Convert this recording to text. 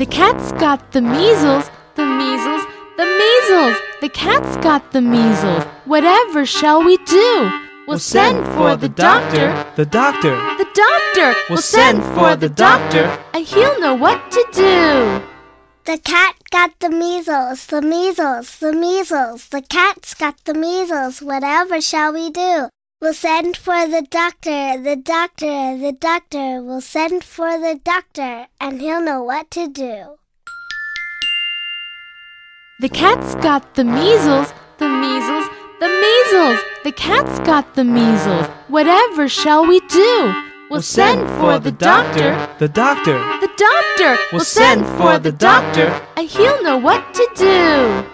The cat's got the measles, the measles, the measles. The cat's got the measles. Whatever shall we do? We'll send for the doctor, the doctor. The doctor. We'll send for the doctor. and he'll know what to do. The cat got the measles, the measles, the measles. The cat's got the measles. Whatever shall we do? We'll send for the doctor, the doctor, the doctor. We'll send for the doctor, and he'll know what to do. The cat's got the measles, the measles, the measles. The cat's got the measles. Whatever shall we do? We'll send for the doctor, the doctor. The doctor. We'll send for the doctor. and he'll know what to do.